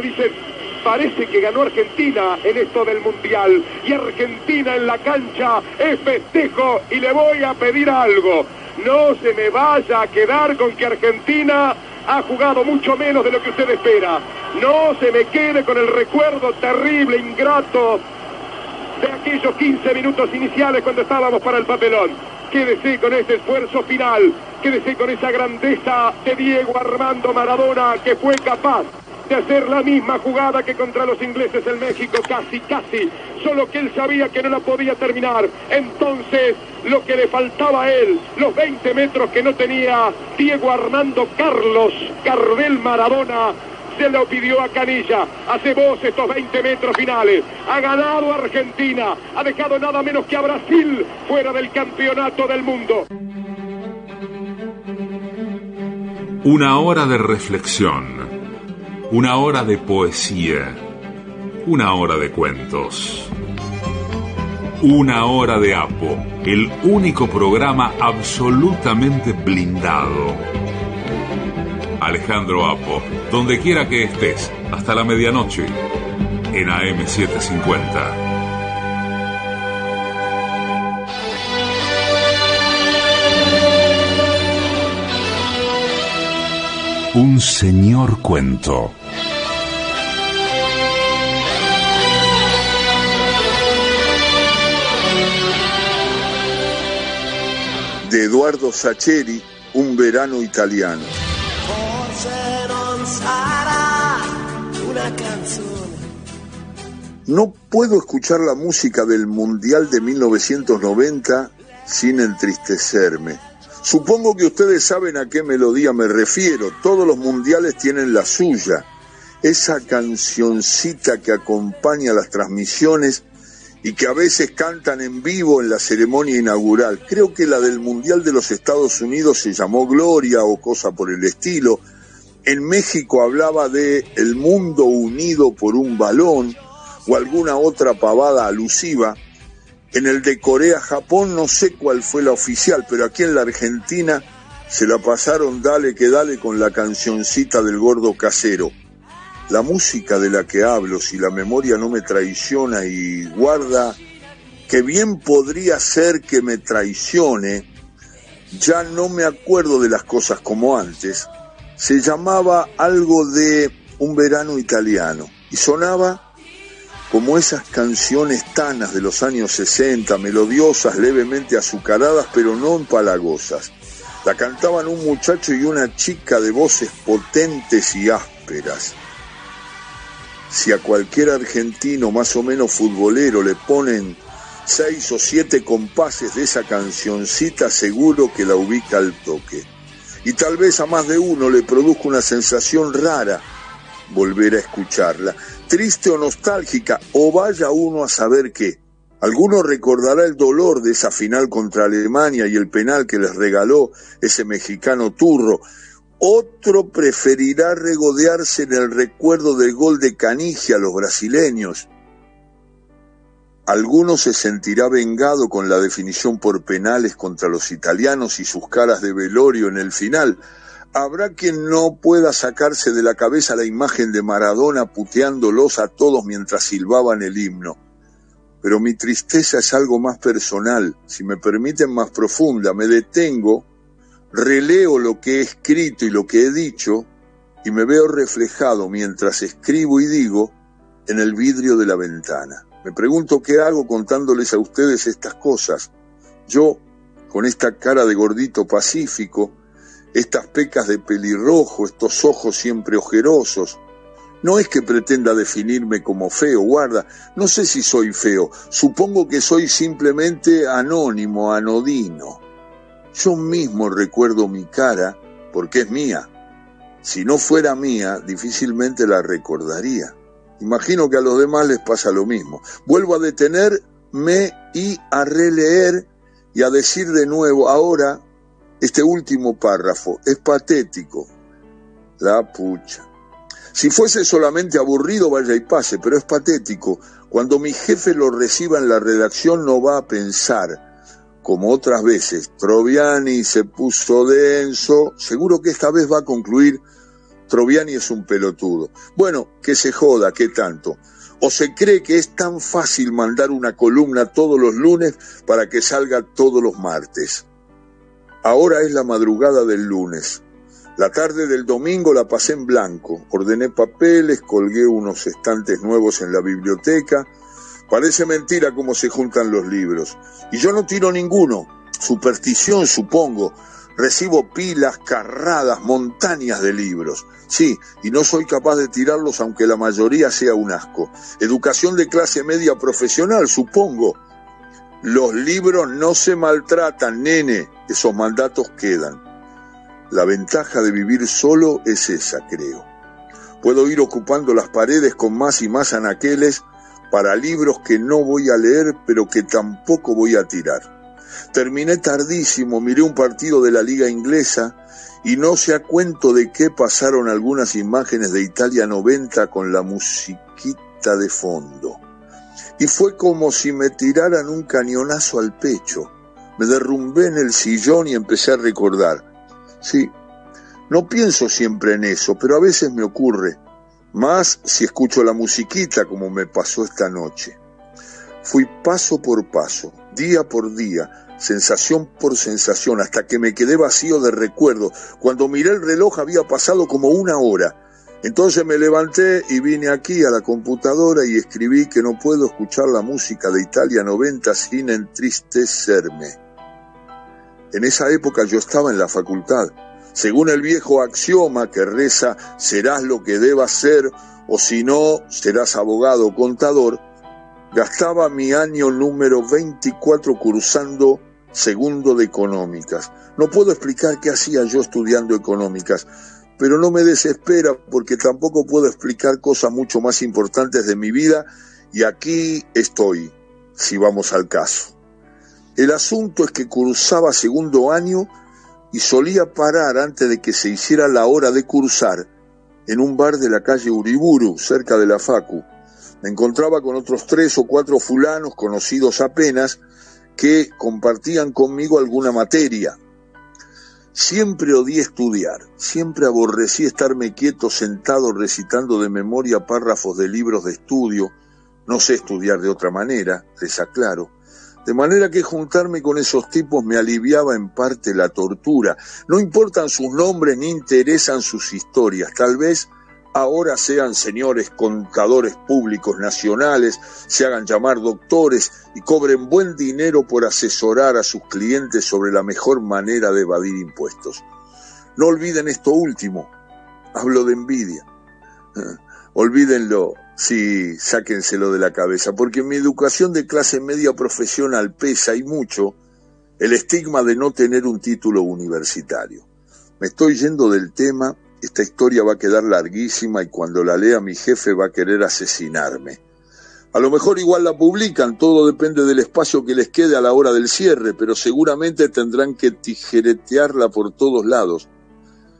Dicen, parece que ganó Argentina en esto del Mundial. Y Argentina en la cancha es festejo y le voy a pedir algo. No se me vaya a quedar con que Argentina ha jugado mucho menos de lo que usted espera. No se me quede con el recuerdo terrible, ingrato de aquellos 15 minutos iniciales cuando estábamos para el papelón. Quédese con ese esfuerzo final, quédese con esa grandeza de Diego Armando Maradona que fue capaz de hacer la misma jugada que contra los ingleses en México, casi, casi, solo que él sabía que no la podía terminar. Entonces, lo que le faltaba a él, los 20 metros que no tenía Diego Armando Carlos Cardel Maradona, se lo pidió a Canilla. Hace vos estos 20 metros finales. Ha ganado Argentina. Ha dejado nada menos que a Brasil fuera del campeonato del mundo. Una hora de reflexión una hora de poesía, una hora de cuentos, una hora de Apo, el único programa absolutamente blindado. Alejandro Apo, donde quiera que estés, hasta la medianoche, en AM750. Un señor cuento. De Eduardo Sacheri, Un verano italiano. No puedo escuchar la música del Mundial de 1990 sin entristecerme. Supongo que ustedes saben a qué melodía me refiero. Todos los mundiales tienen la suya. Esa cancioncita que acompaña las transmisiones y que a veces cantan en vivo en la ceremonia inaugural. Creo que la del Mundial de los Estados Unidos se llamó Gloria o cosa por el estilo. En México hablaba de el mundo unido por un balón o alguna otra pavada alusiva. En el de Corea-Japón no sé cuál fue la oficial, pero aquí en la Argentina se la pasaron dale que dale con la cancioncita del gordo casero la música de la que hablo, si la memoria no me traiciona y guarda que bien podría ser que me traicione, ya no me acuerdo de las cosas como antes, se llamaba algo de un verano italiano y sonaba como esas canciones tanas de los años 60, melodiosas, levemente azucaradas, pero no empalagosas. La cantaban un muchacho y una chica de voces potentes y ásperas si a cualquier argentino más o menos futbolero le ponen seis o siete compases de esa cancioncita, seguro que la ubica al toque. Y tal vez a más de uno le produzca una sensación rara volver a escucharla, triste o nostálgica, o vaya uno a saber qué. Alguno recordará el dolor de esa final contra Alemania y el penal que les regaló ese mexicano turro, otro preferirá regodearse en el recuerdo del gol de Canigia a los brasileños. Alguno se sentirá vengado con la definición por penales contra los italianos y sus caras de velorio en el final. Habrá quien no pueda sacarse de la cabeza la imagen de Maradona puteándolos a todos mientras silbaban el himno. Pero mi tristeza es algo más personal, si me permiten más profunda. Me detengo releo lo que he escrito y lo que he dicho y me veo reflejado mientras escribo y digo en el vidrio de la ventana. Me pregunto qué hago contándoles a ustedes estas cosas. Yo, con esta cara de gordito pacífico, estas pecas de pelirrojo, estos ojos siempre ojerosos, no es que pretenda definirme como feo, guarda, no sé si soy feo, supongo que soy simplemente anónimo, anodino. Yo mismo recuerdo mi cara porque es mía. Si no fuera mía, difícilmente la recordaría. Imagino que a los demás les pasa lo mismo. Vuelvo a detenerme y a releer y a decir de nuevo ahora este último párrafo. Es patético. La pucha. Si fuese solamente aburrido, vaya y pase, pero es patético. Cuando mi jefe lo reciba en la redacción no va a pensar como otras veces, Troviani se puso denso, seguro que esta vez va a concluir, Mastroviani es un pelotudo. Bueno, que se joda, ¿qué tanto? ¿O se cree que es tan fácil mandar una columna todos los lunes para que salga todos los martes? Ahora es la madrugada del lunes. La tarde del domingo la pasé en blanco. Ordené papeles, colgué unos estantes nuevos en la biblioteca. Parece mentira cómo se juntan los libros. Y yo no tiro ninguno. Superstición, supongo Recibo pilas, carradas, montañas de libros. Sí, y no soy capaz de tirarlos aunque la mayoría sea un asco. Educación de clase media profesional, supongo. Los libros no se maltratan, nene. Esos mandatos quedan. La ventaja de vivir solo es esa, creo. Puedo ir ocupando las paredes con más y más anaqueles para libros que no voy a leer pero que tampoco voy a tirar. Terminé tardísimo, miré un partido de la liga inglesa y no sé a cuento de qué pasaron algunas imágenes de Italia 90 con la musiquita de fondo. Y fue como si me tiraran un cañonazo al pecho. Me derrumbé en el sillón y empecé a recordar. Sí, no pienso siempre en eso, pero a veces me ocurre, más si escucho la musiquita como me pasó esta noche. Fui paso por paso, día por día, sensación por sensación, hasta que me quedé vacío de recuerdo. Cuando miré el reloj había pasado como una hora. Entonces me levanté y vine aquí a la computadora y escribí que no puedo escuchar la música de Italia 90 sin entristecerme. En esa época yo estaba en la facultad. Según el viejo axioma que reza, serás lo que debas ser, o si no, serás abogado o contador, gastaba mi año número 24 cursando segundo de económicas. No puedo explicar qué hacía yo estudiando económicas, pero no me desespera porque tampoco puedo explicar cosas mucho más importantes de mi vida y aquí estoy, si vamos al caso. El asunto es que cursaba segundo año y solía parar antes de que se hiciera la hora de cursar en un bar de la calle Uriburu, cerca de la Facu. Me encontraba con otros tres o cuatro fulanos conocidos apenas, que compartían conmigo alguna materia. Siempre odié estudiar, siempre aborrecí estarme quieto sentado recitando de memoria párrafos de libros de estudio, no sé estudiar de otra manera, les aclaro, de manera que juntarme con esos tipos me aliviaba en parte la tortura. No importan sus nombres ni interesan sus historias, tal vez ahora sean señores contadores públicos nacionales, se hagan llamar doctores y cobren buen dinero por asesorar a sus clientes sobre la mejor manera de evadir impuestos. No olviden esto último, hablo de envidia. Olvídenlo, sí, sáquenselo de la cabeza, porque mi educación de clase media profesional pesa y mucho el estigma de no tener un título universitario. Me estoy yendo del tema esta historia va a quedar larguísima y cuando la lea mi jefe va a querer asesinarme. A lo mejor igual la publican, todo depende del espacio que les quede a la hora del cierre, pero seguramente tendrán que tijeretearla por todos lados.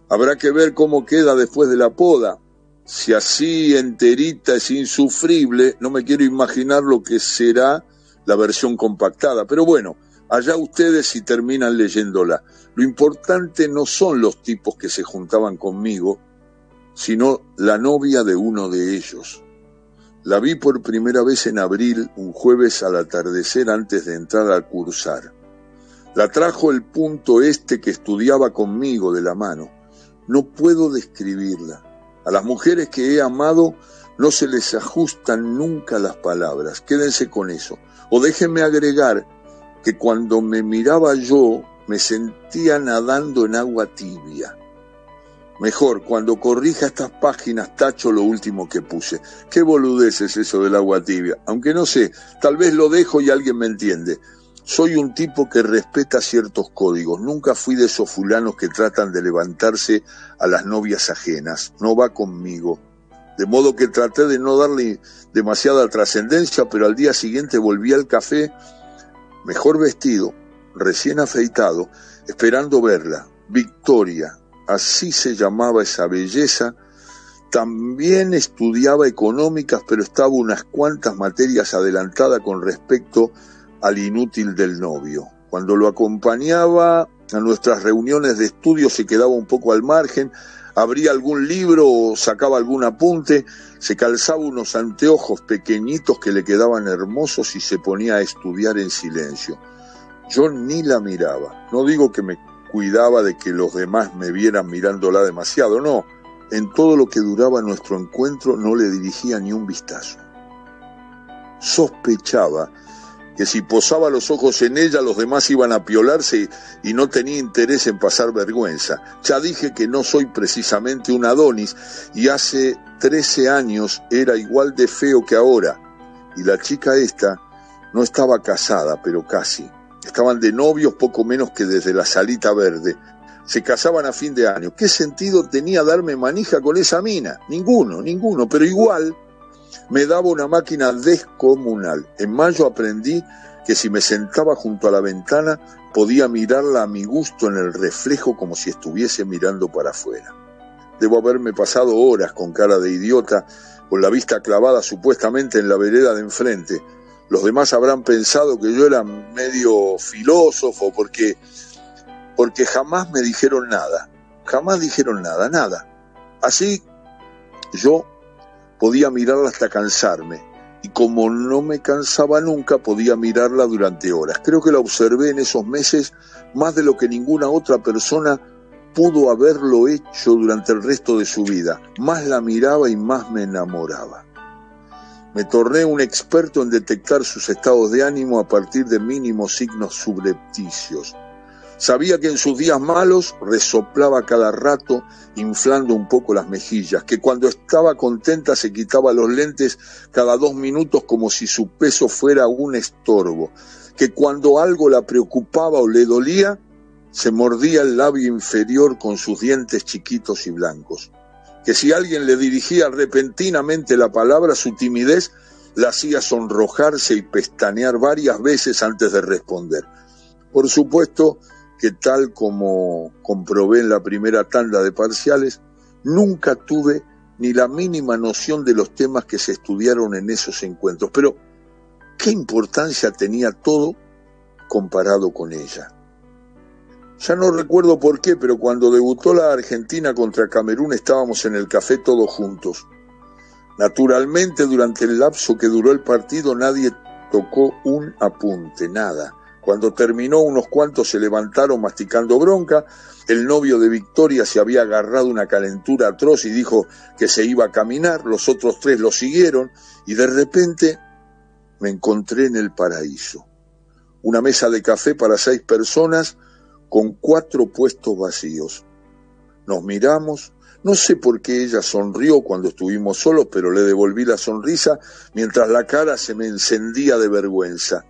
Habrá que ver cómo queda después de la poda. Si así enterita es insufrible, no me quiero imaginar lo que será la versión compactada. Pero bueno, allá ustedes si terminan leyéndola. Lo importante no son los tipos que se juntaban conmigo, sino la novia de uno de ellos. La vi por primera vez en abril, un jueves al atardecer antes de entrar a cursar. La trajo el punto este que estudiaba conmigo de la mano. No puedo describirla. A las mujeres que he amado no se les ajustan nunca las palabras. Quédense con eso. O déjenme agregar que cuando me miraba yo me sentía nadando en agua tibia. Mejor, cuando corrija estas páginas tacho lo último que puse. Qué boludez es eso del agua tibia. Aunque no sé, tal vez lo dejo y alguien me entiende. Soy un tipo que respeta ciertos códigos. Nunca fui de esos fulanos que tratan de levantarse a las novias ajenas. No va conmigo. De modo que traté de no darle demasiada trascendencia, pero al día siguiente volví al café mejor vestido, recién afeitado, esperando verla. Victoria, así se llamaba esa belleza, también estudiaba económicas, pero estaba unas cuantas materias adelantada con respecto al inútil del novio. Cuando lo acompañaba a nuestras reuniones de estudio se quedaba un poco al margen, abría algún libro o sacaba algún apunte, se calzaba unos anteojos pequeñitos que le quedaban hermosos y se ponía a estudiar en silencio. Yo ni la miraba. No digo que me cuidaba de que los demás me vieran mirándola demasiado, no. En todo lo que duraba nuestro encuentro no le dirigía ni un vistazo. Sospechaba que si posaba los ojos en ella los demás iban a piolarse y no tenía interés en pasar vergüenza. Ya dije que no soy precisamente un Adonis y hace 13 años era igual de feo que ahora. Y la chica esta no estaba casada, pero casi. Estaban de novios poco menos que desde la salita verde. Se casaban a fin de año. ¿Qué sentido tenía darme manija con esa mina? Ninguno, ninguno, pero igual me daba una máquina descomunal. En mayo aprendí que si me sentaba junto a la ventana podía mirarla a mi gusto en el reflejo como si estuviese mirando para afuera. Debo haberme pasado horas con cara de idiota, con la vista clavada supuestamente en la vereda de enfrente. Los demás habrán pensado que yo era medio filósofo porque porque jamás me dijeron nada, jamás dijeron nada, nada. Así yo podía mirarla hasta cansarme, y como no me cansaba nunca, podía mirarla durante horas. Creo que la observé en esos meses más de lo que ninguna otra persona pudo haberlo hecho durante el resto de su vida. Más la miraba y más me enamoraba. Me torné un experto en detectar sus estados de ánimo a partir de mínimos signos subrepticios. Sabía que en sus días malos resoplaba cada rato, inflando un poco las mejillas, que cuando estaba contenta se quitaba los lentes cada dos minutos como si su peso fuera un estorbo, que cuando algo la preocupaba o le dolía, se mordía el labio inferior con sus dientes chiquitos y blancos, que si alguien le dirigía repentinamente la palabra, su timidez la hacía sonrojarse y pestanear varias veces antes de responder. Por supuesto, que tal como comprobé en la primera tanda de parciales, nunca tuve ni la mínima noción de los temas que se estudiaron en esos encuentros. Pero, ¿qué importancia tenía todo comparado con ella? Ya no recuerdo por qué, pero cuando debutó la Argentina contra Camerún estábamos en el café todos juntos. Naturalmente, durante el lapso que duró el partido nadie tocó un apunte, nada. Cuando terminó, unos cuantos se levantaron masticando bronca. El novio de Victoria se había agarrado una calentura atroz y dijo que se iba a caminar. Los otros tres lo siguieron y de repente me encontré en el paraíso. Una mesa de café para seis personas con cuatro puestos vacíos. Nos miramos. No sé por qué ella sonrió cuando estuvimos solos, pero le devolví la sonrisa mientras la cara se me encendía de vergüenza.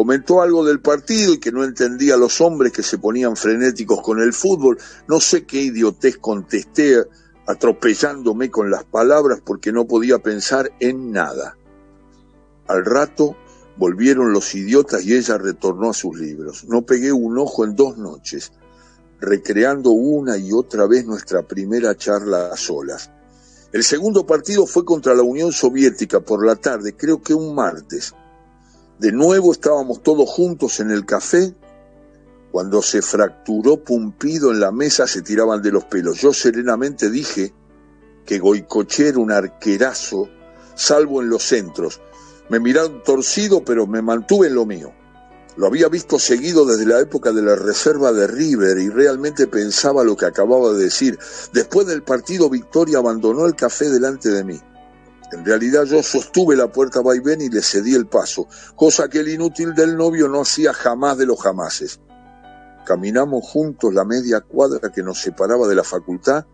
Comentó algo del partido y que no entendía a los hombres que se ponían frenéticos con el fútbol. No sé qué idiotez contesté atropellándome con las palabras porque no podía pensar en nada. Al rato volvieron los idiotas y ella retornó a sus libros. No pegué un ojo en dos noches, recreando una y otra vez nuestra primera charla a solas. El segundo partido fue contra la Unión Soviética por la tarde, creo que un martes. De nuevo estábamos todos juntos en el café. Cuando se fracturó Pumpido en la mesa se tiraban de los pelos. Yo serenamente dije que Goicoche era un arquerazo, salvo en los centros. Me miraron torcido, pero me mantuve en lo mío. Lo había visto seguido desde la época de la reserva de River y realmente pensaba lo que acababa de decir. Después del partido, Victoria abandonó el café delante de mí. En realidad yo sostuve la puerta vaivén y le cedí el paso, cosa que el inútil del novio no hacía jamás de los jamases. Caminamos juntos la media cuadra que nos separaba de la facultad,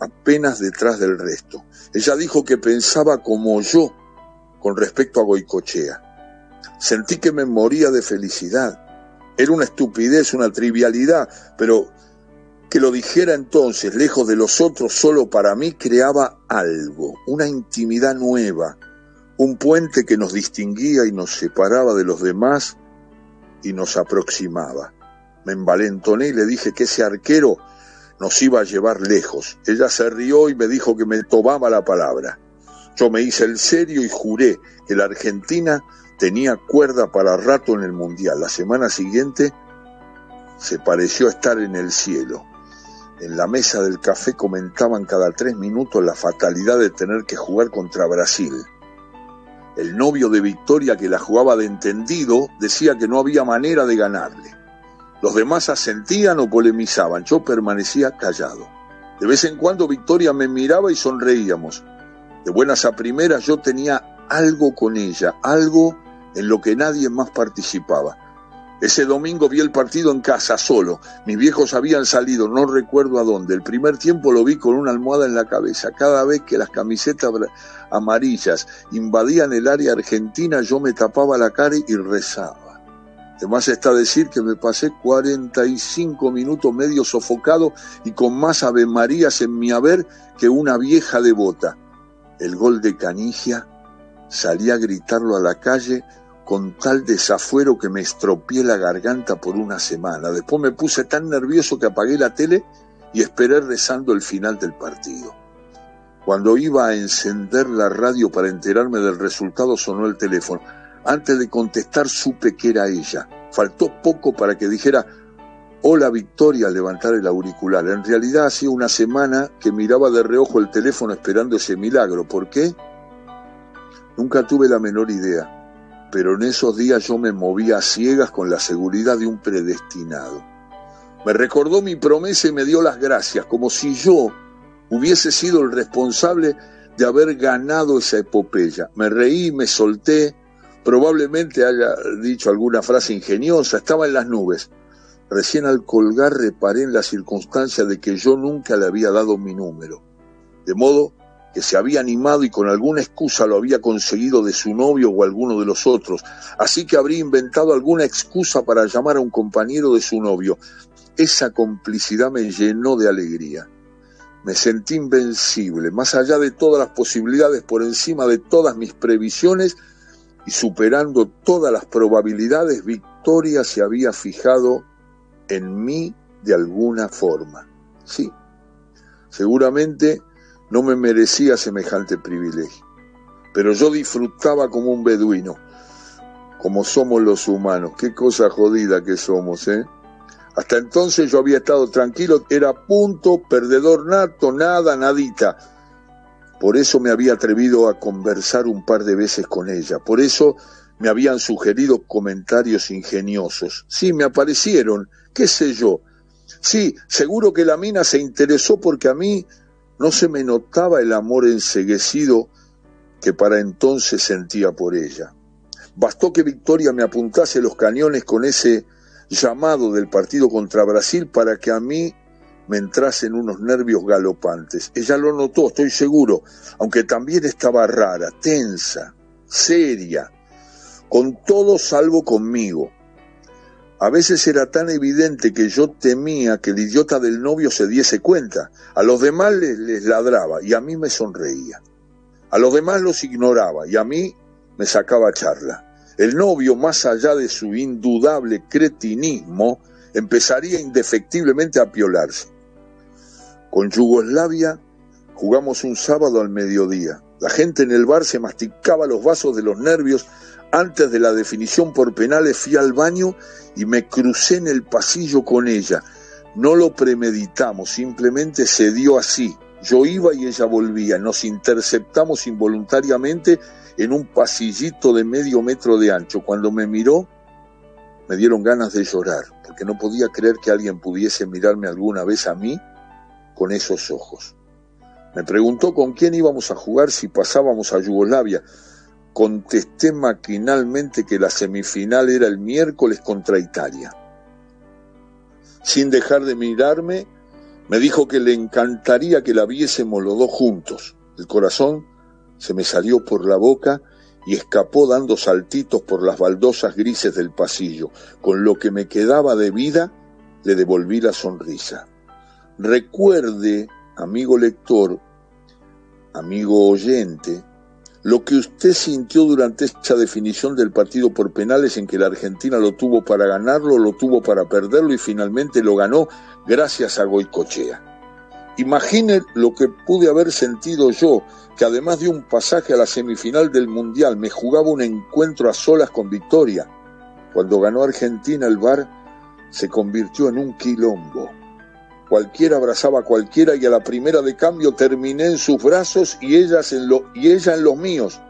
apenas detrás del resto. Ella dijo que pensaba como yo con respecto a Goicochea. Sentí que me moría de felicidad. Era una estupidez, una trivialidad, pero que lo dijera entonces, lejos de los otros, solo para mí, creaba algo, una intimidad nueva, un puente que nos distinguía y nos separaba de los demás y nos aproximaba. Me envalentoné y le dije que ese arquero nos iba a llevar lejos. Ella se rió y me dijo que me tomaba la palabra. Yo me hice el serio y juré que la Argentina tenía cuerda para rato en el Mundial. La semana siguiente se pareció estar en el cielo. En la mesa del café comentaban cada tres minutos la fatalidad de tener que jugar contra Brasil. El novio de Victoria, que la jugaba de entendido, decía que no había manera de ganarle. Los demás asentían o polemizaban, yo permanecía callado. De vez en cuando Victoria me miraba y sonreíamos. De buenas a primeras yo tenía algo con ella, algo en lo que nadie más participaba. Ese domingo vi el partido en casa, solo. Mis viejos habían salido, no recuerdo a dónde. El primer tiempo lo vi con una almohada en la cabeza. Cada vez que las camisetas amarillas invadían el área argentina, yo me tapaba la cara y rezaba. Además está decir que me pasé 45 minutos medio sofocado y con más Ave Marías en mi haber que una vieja devota. El gol de Canigia salí a gritarlo a la calle con tal desafuero que me estropeé la garganta por una semana. Después me puse tan nervioso que apagué la tele y esperé rezando el final del partido. Cuando iba a encender la radio para enterarme del resultado sonó el teléfono. Antes de contestar supe que era ella. Faltó poco para que dijera, hola Victoria al levantar el auricular. En realidad hacía una semana que miraba de reojo el teléfono esperando ese milagro. ¿Por qué? Nunca tuve la menor idea, pero en esos días yo me movía a ciegas con la seguridad de un predestinado. Me recordó mi promesa y me dio las gracias, como si yo hubiese sido el responsable de haber ganado esa epopeya. Me reí, me solté, Probablemente haya dicho alguna frase ingeniosa, estaba en las nubes. Recién al colgar reparé en la circunstancia de que yo nunca le había dado mi número. De modo que se había animado y con alguna excusa lo había conseguido de su novio o alguno de los otros. Así que habría inventado alguna excusa para llamar a un compañero de su novio. Esa complicidad me llenó de alegría. Me sentí invencible, más allá de todas las posibilidades, por encima de todas mis previsiones, y superando todas las probabilidades, Victoria se había fijado en mí de alguna forma. Sí, seguramente no me merecía semejante privilegio, pero yo disfrutaba como un beduino, como somos los humanos. Qué cosa jodida que somos, ¿eh? Hasta entonces yo había estado tranquilo, era punto, perdedor nato, nada, nadita por eso me había atrevido a conversar un par de veces con ella. Por eso me habían sugerido comentarios ingeniosos. Sí, me aparecieron, qué sé yo. Sí, seguro que la mina se interesó porque a mí no se me notaba el amor enseguecido que para entonces sentía por ella. Bastó que Victoria me apuntase los cañones con ese llamado del partido contra Brasil para que a mí me entrasen unos nervios galopantes. Ella lo notó, estoy seguro, aunque también estaba rara, tensa, seria, con todo salvo conmigo. A veces era tan evidente que yo temía que el idiota del novio se diese cuenta. A los demás les, ladraba y a mí me sonreía. A los demás los ignoraba y a mí me sacaba charla. El novio, más allá de su indudable cretinismo, empezaría indefectiblemente a piolarse. Con Yugoslavia jugamos un sábado al mediodía. La gente en el bar se masticaba los vasos de los nervios. Antes de la definición por penales fui al baño y me crucé en el pasillo con ella. No lo premeditamos, simplemente se dio así. Yo iba y ella volvía. Nos interceptamos involuntariamente en un pasillito de medio metro de ancho. Cuando me miró, me dieron ganas de llorar, porque no podía creer que alguien pudiese mirarme alguna vez a mí con esos ojos. Me preguntó con quién íbamos a jugar si pasábamos a Yugoslavia. Contesté maquinalmente que la semifinal era el miércoles contra Italia. Sin dejar de mirarme, me dijo que le encantaría que la viésemos los dos juntos. El corazón se me salió por la boca y escapó dando saltitos por las baldosas grises del pasillo. Con lo que me quedaba de vida, le devolví la sonrisa. Recuerde, amigo lector, amigo oyente, lo que usted sintió durante esta definición del partido por penales en que la Argentina lo tuvo para ganarlo, lo tuvo para perderlo y finalmente lo ganó gracias a Goicochea. Imagine lo que pude haber sentido yo, que además de un pasaje a la semifinal del Mundial, me jugaba un encuentro a solas con victoria. Cuando ganó Argentina el bar se convirtió en un quilombo Cualquiera abrazaba a cualquiera y a la primera de cambio terminé en sus brazos y, y ella en los míos.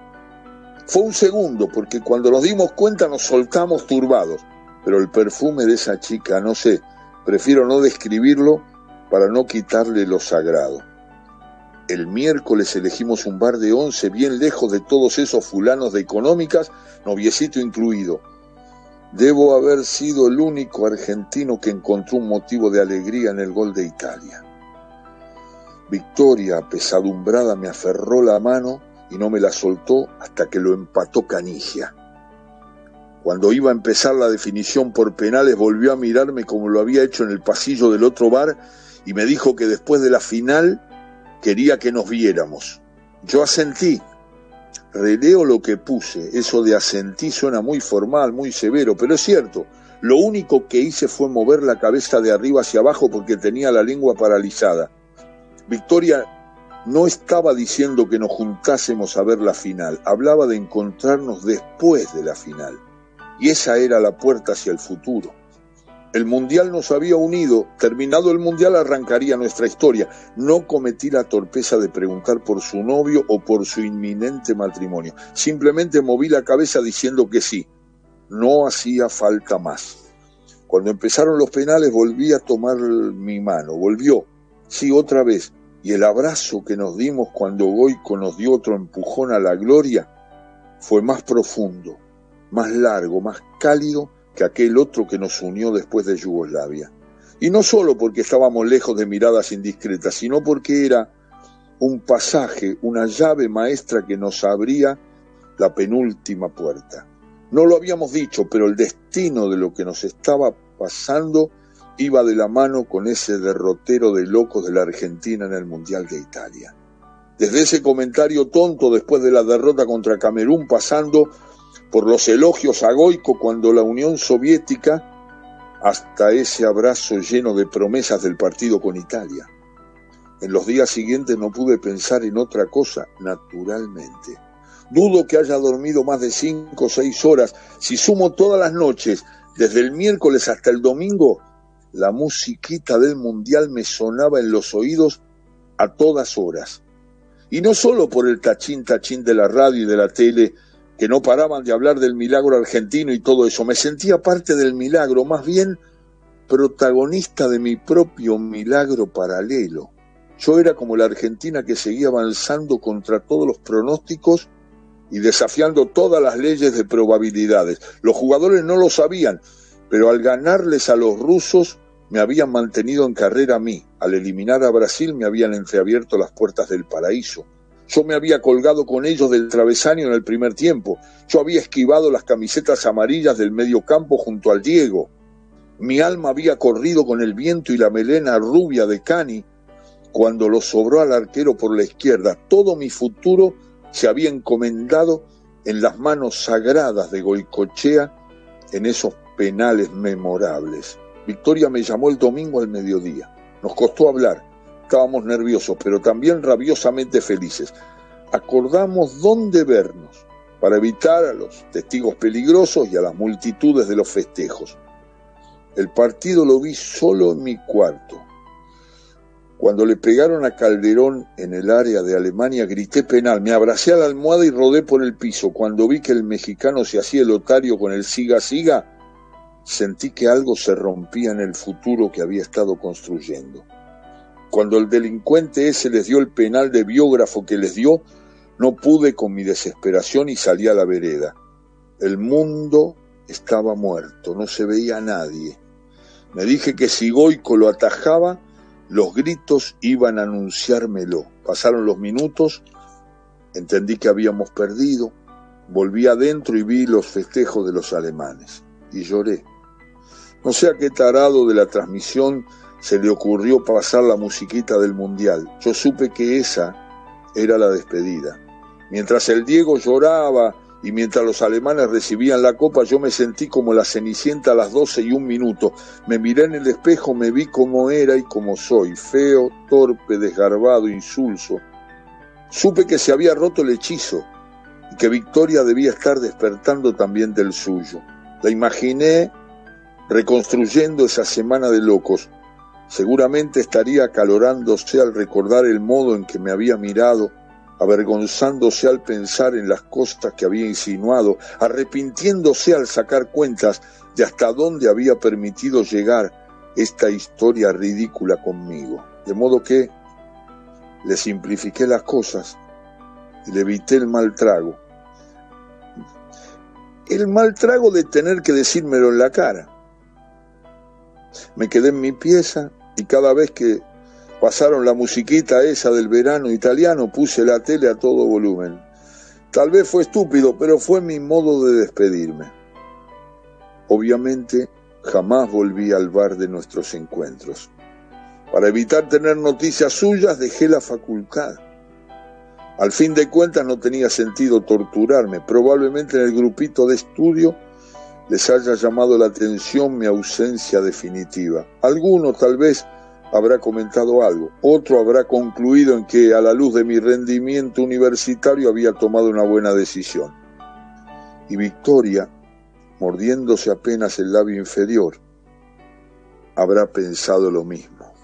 Fue un segundo, porque cuando nos dimos cuenta nos soltamos turbados, pero el perfume de esa chica, no sé, prefiero no describirlo para no quitarle lo sagrado. El miércoles elegimos un bar de once bien lejos de todos esos fulanos de económicas, noviecito incluido. Debo haber sido el único argentino que encontró un motivo de alegría en el gol de Italia. Victoria, apesadumbrada, me aferró la mano y no me la soltó hasta que lo empató Canigia. Cuando iba a empezar la definición por penales volvió a mirarme como lo había hecho en el pasillo del otro bar y me dijo que después de la final quería que nos viéramos. Yo asentí releo lo que puse. Eso de asentí suena muy formal, muy severo, pero es cierto. Lo único que hice fue mover la cabeza de arriba hacia abajo porque tenía la lengua paralizada. Victoria no estaba diciendo que nos juntásemos a ver la final, hablaba de encontrarnos después de la final. Y esa era la puerta hacia el futuro. El Mundial nos había unido, terminado el Mundial arrancaría nuestra historia. No cometí la torpeza de preguntar por su novio o por su inminente matrimonio. Simplemente moví la cabeza diciendo que sí. No hacía falta más. Cuando empezaron los penales volví a tomar mi mano. Volvió. Sí, otra vez. Y el abrazo que nos dimos cuando Goico nos dio otro empujón a la gloria fue más profundo, más largo, más cálido que aquel otro que nos unió después de Yugoslavia. Y no solo porque estábamos lejos de miradas indiscretas, sino porque era un pasaje, una llave maestra que nos abría la penúltima puerta. No lo habíamos dicho, pero el destino de lo que nos estaba pasando iba de la mano con ese derrotero de locos de la Argentina en el Mundial de Italia. Desde ese comentario tonto después de la derrota contra Camerún, pasando por los elogios a Goico cuando la Unión Soviética, hasta ese abrazo lleno de promesas del partido con Italia. En los días siguientes no pude pensar en otra cosa, naturalmente. Dudo que haya dormido más de cinco o seis horas. Si sumo todas las noches, desde el miércoles hasta el domingo, la musiquita del mundial me sonaba en los oídos a todas horas. Y no solo por el tachín tachín de la radio y de la tele, que no paraban de hablar del milagro argentino y todo eso. Me sentía parte del milagro, más bien protagonista de mi propio milagro paralelo. Yo era como la Argentina que seguía avanzando contra todos los pronósticos y desafiando todas las leyes de probabilidades. Los jugadores no lo sabían, pero al ganarles a los rusos me habían mantenido en carrera a mí. Al eliminar a Brasil me habían entreabierto las puertas del paraíso. Yo me había colgado con ellos del travesaño en el primer tiempo. Yo había esquivado las camisetas amarillas del medio campo junto al Diego. Mi alma había corrido con el viento y la melena rubia de Cani cuando lo sobró al arquero por la izquierda. Todo mi futuro se había encomendado en las manos sagradas de Goicochea en esos penales memorables. Victoria me llamó el domingo al mediodía. Nos costó hablar estábamos nerviosos, pero también rabiosamente felices. Acordamos dónde vernos para evitar a los testigos peligrosos y a las multitudes de los festejos. El partido lo vi solo en mi cuarto. Cuando le pegaron a Calderón en el área de Alemania, grité penal. Me abracé a la almohada y rodé por el piso. Cuando vi que el mexicano se hacía el otario con el siga siga, sentí que algo se rompía en el futuro que había estado construyendo. Cuando el delincuente ese les dio el penal de biógrafo que les dio, no pude con mi desesperación y salí a la vereda. El mundo estaba muerto, no se veía a nadie. Me dije que si Goico lo atajaba, los gritos iban a anunciármelo. Pasaron los minutos, entendí que habíamos perdido, volví adentro y vi los festejos de los alemanes y lloré. No sé a qué tarado de la transmisión se le ocurrió pasar la musiquita del mundial. Yo supe que esa era la despedida. Mientras el Diego lloraba y mientras los alemanes recibían la copa, yo me sentí como la cenicienta a las doce y un minuto. Me miré en el espejo, me vi como era y como soy, feo, torpe, desgarbado, insulso. Supe que se había roto el hechizo y que Victoria debía estar despertando también del suyo. La imaginé reconstruyendo esa semana de locos Seguramente estaría acalorándose al recordar el modo en que me había mirado, avergonzándose al pensar en las cosas que había insinuado, arrepintiéndose al sacar cuentas de hasta dónde había permitido llegar esta historia ridícula conmigo. De modo que le simplifiqué las cosas y le evité el mal trago. El mal trago de tener que decírmelo en la cara. Me quedé en mi pieza y cada vez que pasaron la musiquita esa del verano italiano puse la tele a todo volumen. Tal vez fue estúpido, pero fue mi modo de despedirme. Obviamente jamás volví al bar de nuestros encuentros. Para evitar tener noticias suyas dejé la facultad. Al fin de cuentas no tenía sentido torturarme. Probablemente en el grupito de estudio les haya llamado la atención mi ausencia definitiva. Alguno tal vez habrá comentado algo, otro habrá concluido en que a la luz de mi rendimiento universitario había tomado una buena decisión. Y Victoria, mordiéndose apenas el labio inferior, habrá pensado lo mismo.